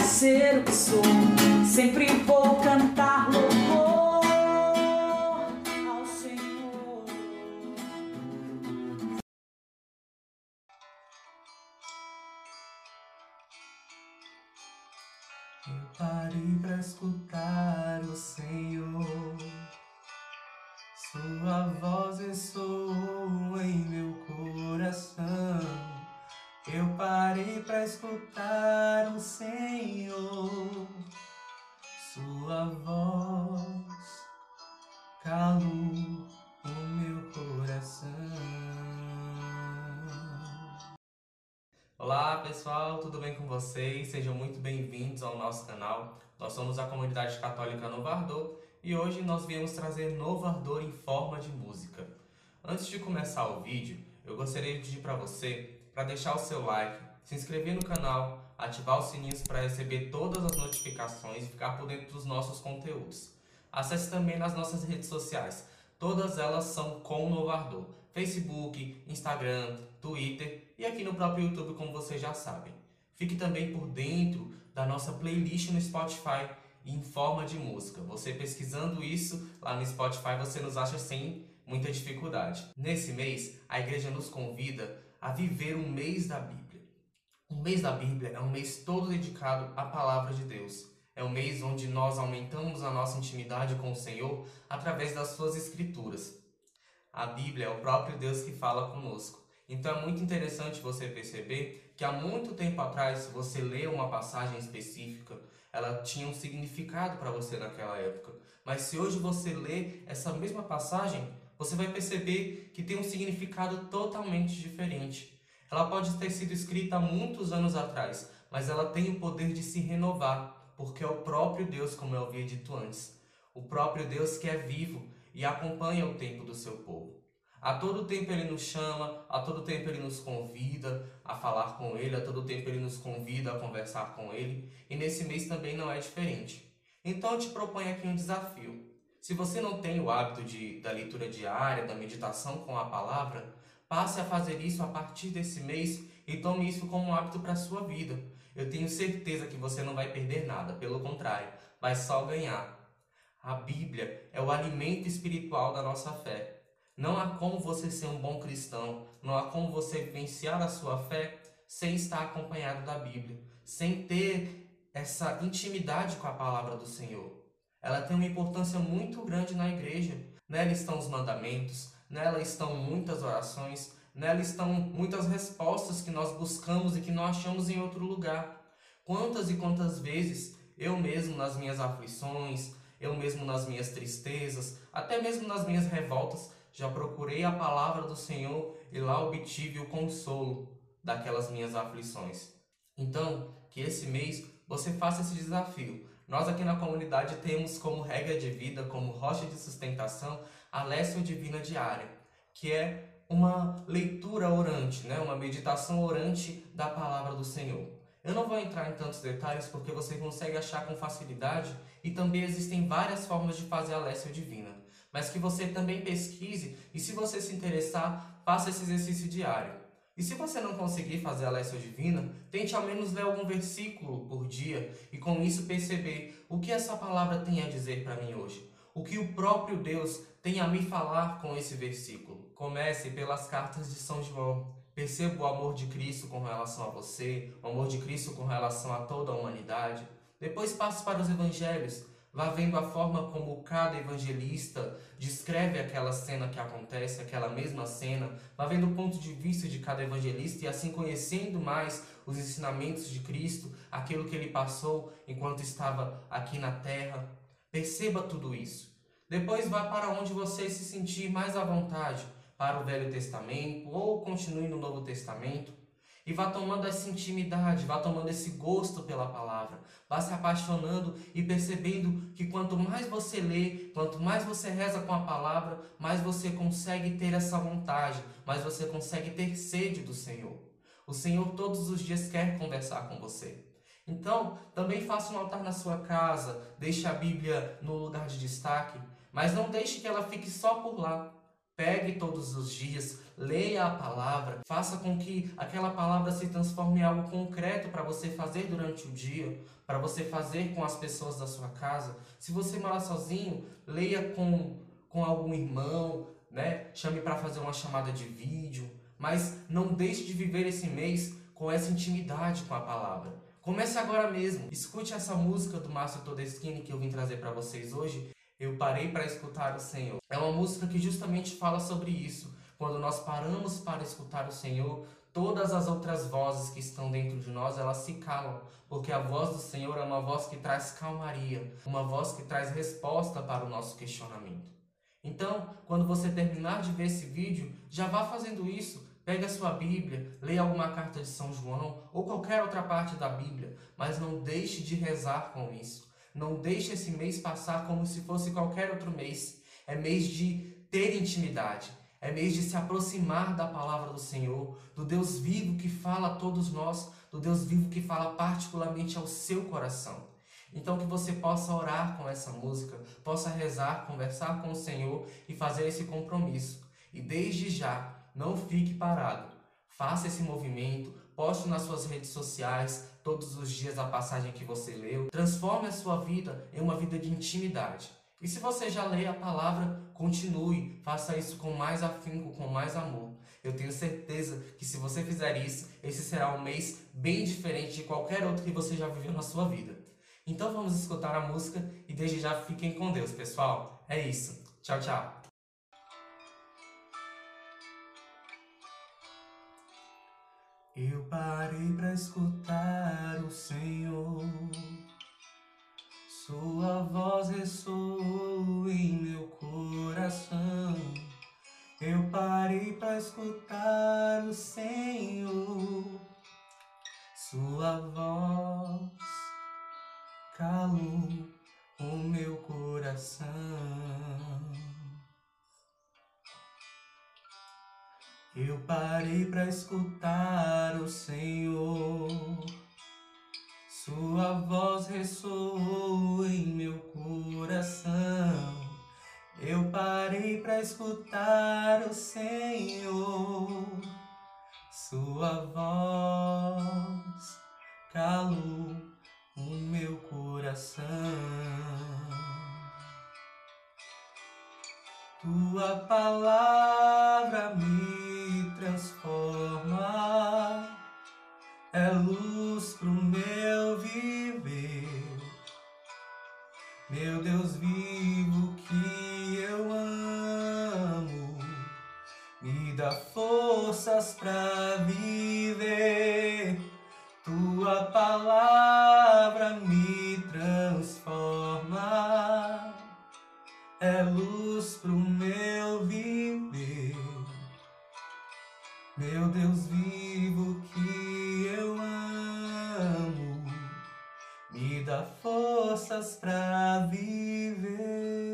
de ser o que sou. Sempre vou cantar louvor ao Senhor. Eu parei pra escutar o Senhor. Sua voz ressoou em meu coração. Eu parei pra escutar o Senhor. Olá pessoal, tudo bem com vocês? Sejam muito bem-vindos ao nosso canal. Nós somos a comunidade católica Novo Ardor e hoje nós viemos trazer Novo Ardor em forma de música. Antes de começar o vídeo, eu gostaria de pedir para você para deixar o seu like, se inscrever no canal, ativar os sininhos para receber todas as notificações e ficar por dentro dos nossos conteúdos. Acesse também nas nossas redes sociais. Todas elas são com Novo Ardor. Facebook, Instagram, Twitter e aqui no próprio YouTube, como vocês já sabem. Fique também por dentro da nossa playlist no Spotify em forma de música. Você pesquisando isso lá no Spotify, você nos acha sem muita dificuldade. Nesse mês, a igreja nos convida a viver o mês da Bíblia. O mês da Bíblia é um mês todo dedicado à palavra de Deus. É um mês onde nós aumentamos a nossa intimidade com o Senhor através das suas escrituras. A Bíblia é o próprio Deus que fala conosco. Então é muito interessante você perceber que há muito tempo atrás, se você lê uma passagem específica, ela tinha um significado para você naquela época. Mas se hoje você lê essa mesma passagem, você vai perceber que tem um significado totalmente diferente. Ela pode ter sido escrita há muitos anos atrás, mas ela tem o poder de se renovar, porque é o próprio Deus, como eu havia dito antes. O próprio Deus que é vivo e acompanha o tempo do seu povo. A todo tempo ele nos chama, a todo tempo ele nos convida a falar com ele, a todo tempo ele nos convida a conversar com ele, e nesse mês também não é diferente. Então eu te proponho aqui um desafio. Se você não tem o hábito de, da leitura diária, da meditação com a palavra, passe a fazer isso a partir desse mês e tome isso como um hábito para a sua vida. Eu tenho certeza que você não vai perder nada, pelo contrário, vai só ganhar. A Bíblia é o alimento espiritual da nossa fé. Não há como você ser um bom cristão, não há como você vivenciar a sua fé sem estar acompanhado da Bíblia, sem ter essa intimidade com a palavra do Senhor. Ela tem uma importância muito grande na igreja. Nela estão os mandamentos, nela estão muitas orações, nela estão muitas respostas que nós buscamos e que não achamos em outro lugar. Quantas e quantas vezes eu mesmo nas minhas aflições, eu mesmo nas minhas tristezas, até mesmo nas minhas revoltas, já procurei a palavra do Senhor e lá obtive o consolo daquelas minhas aflições. Então, que esse mês você faça esse desafio. Nós aqui na comunidade temos como regra de vida, como rocha de sustentação, a Lécio Divina Diária, que é uma leitura orante, né? uma meditação orante da palavra do Senhor. Eu não vou entrar em tantos detalhes porque você consegue achar com facilidade e também existem várias formas de fazer a Lécio Divina. Mas que você também pesquise e se você se interessar, faça esse exercício diário. E se você não conseguir fazer a Lécio Divina, tente ao menos ler algum versículo por dia e com isso perceber o que essa palavra tem a dizer para mim hoje. O que o próprio Deus tem a me falar com esse versículo. Comece pelas cartas de São João. Perceba o amor de Cristo com relação a você, o amor de Cristo com relação a toda a humanidade. Depois passe para os evangelhos. Vá vendo a forma como cada evangelista descreve aquela cena que acontece, aquela mesma cena. Vá vendo o ponto de vista de cada evangelista e assim conhecendo mais os ensinamentos de Cristo, aquilo que ele passou enquanto estava aqui na terra. Perceba tudo isso. Depois vá para onde você se sentir mais à vontade para o Velho Testamento ou continue no Novo Testamento e vá tomando essa intimidade, vá tomando esse gosto pela palavra, vá se apaixonando e percebendo que quanto mais você lê, quanto mais você reza com a palavra, mais você consegue ter essa vontade, mais você consegue ter sede do Senhor. O Senhor todos os dias quer conversar com você. Então, também faça um altar na sua casa, deixe a Bíblia no lugar de destaque, mas não deixe que ela fique só por lá. Pegue todos os dias, leia a palavra, faça com que aquela palavra se transforme em algo concreto para você fazer durante o dia, para você fazer com as pessoas da sua casa. Se você morar sozinho, leia com, com algum irmão, né? Chame para fazer uma chamada de vídeo, mas não deixe de viver esse mês com essa intimidade com a palavra. Comece agora mesmo. Escute essa música do Márcio Todeschini que eu vim trazer para vocês hoje. Eu parei para escutar o Senhor. É uma música que justamente fala sobre isso. Quando nós paramos para escutar o Senhor, todas as outras vozes que estão dentro de nós, elas se calam, porque a voz do Senhor é uma voz que traz calmaria, uma voz que traz resposta para o nosso questionamento. Então, quando você terminar de ver esse vídeo, já vá fazendo isso. Pegue a sua Bíblia, leia alguma carta de São João ou qualquer outra parte da Bíblia, mas não deixe de rezar com isso. Não deixe esse mês passar como se fosse qualquer outro mês. É mês de ter intimidade. É mês de se aproximar da palavra do Senhor, do Deus vivo que fala a todos nós, do Deus vivo que fala particularmente ao seu coração. Então que você possa orar com essa música, possa rezar, conversar com o Senhor e fazer esse compromisso. E desde já, não fique parado. Faça esse movimento, poste nas suas redes sociais todos os dias a passagem que você leu. Transforme a sua vida em uma vida de intimidade. E se você já lê a palavra, continue, faça isso com mais afinco, com mais amor. Eu tenho certeza que se você fizer isso, esse será um mês bem diferente de qualquer outro que você já viveu na sua vida. Então vamos escutar a música e desde já fiquem com Deus, pessoal. É isso. Tchau, tchau. Eu parei para escutar o Senhor. Sua voz ressoou em meu coração. Eu parei para escutar o Senhor. Sua voz calou o meu coração. Eu parei para escutar o Senhor. Sua voz ressoou em meu coração. Eu parei para escutar o Senhor. Sua voz calou o meu coração. Tua palavra transforma, é luz pro meu viver. Meu Deus vivo que eu amo, me dá forças pra viver. Tua palavra me transforma, é luz viver.